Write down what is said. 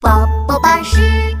宝宝巴士。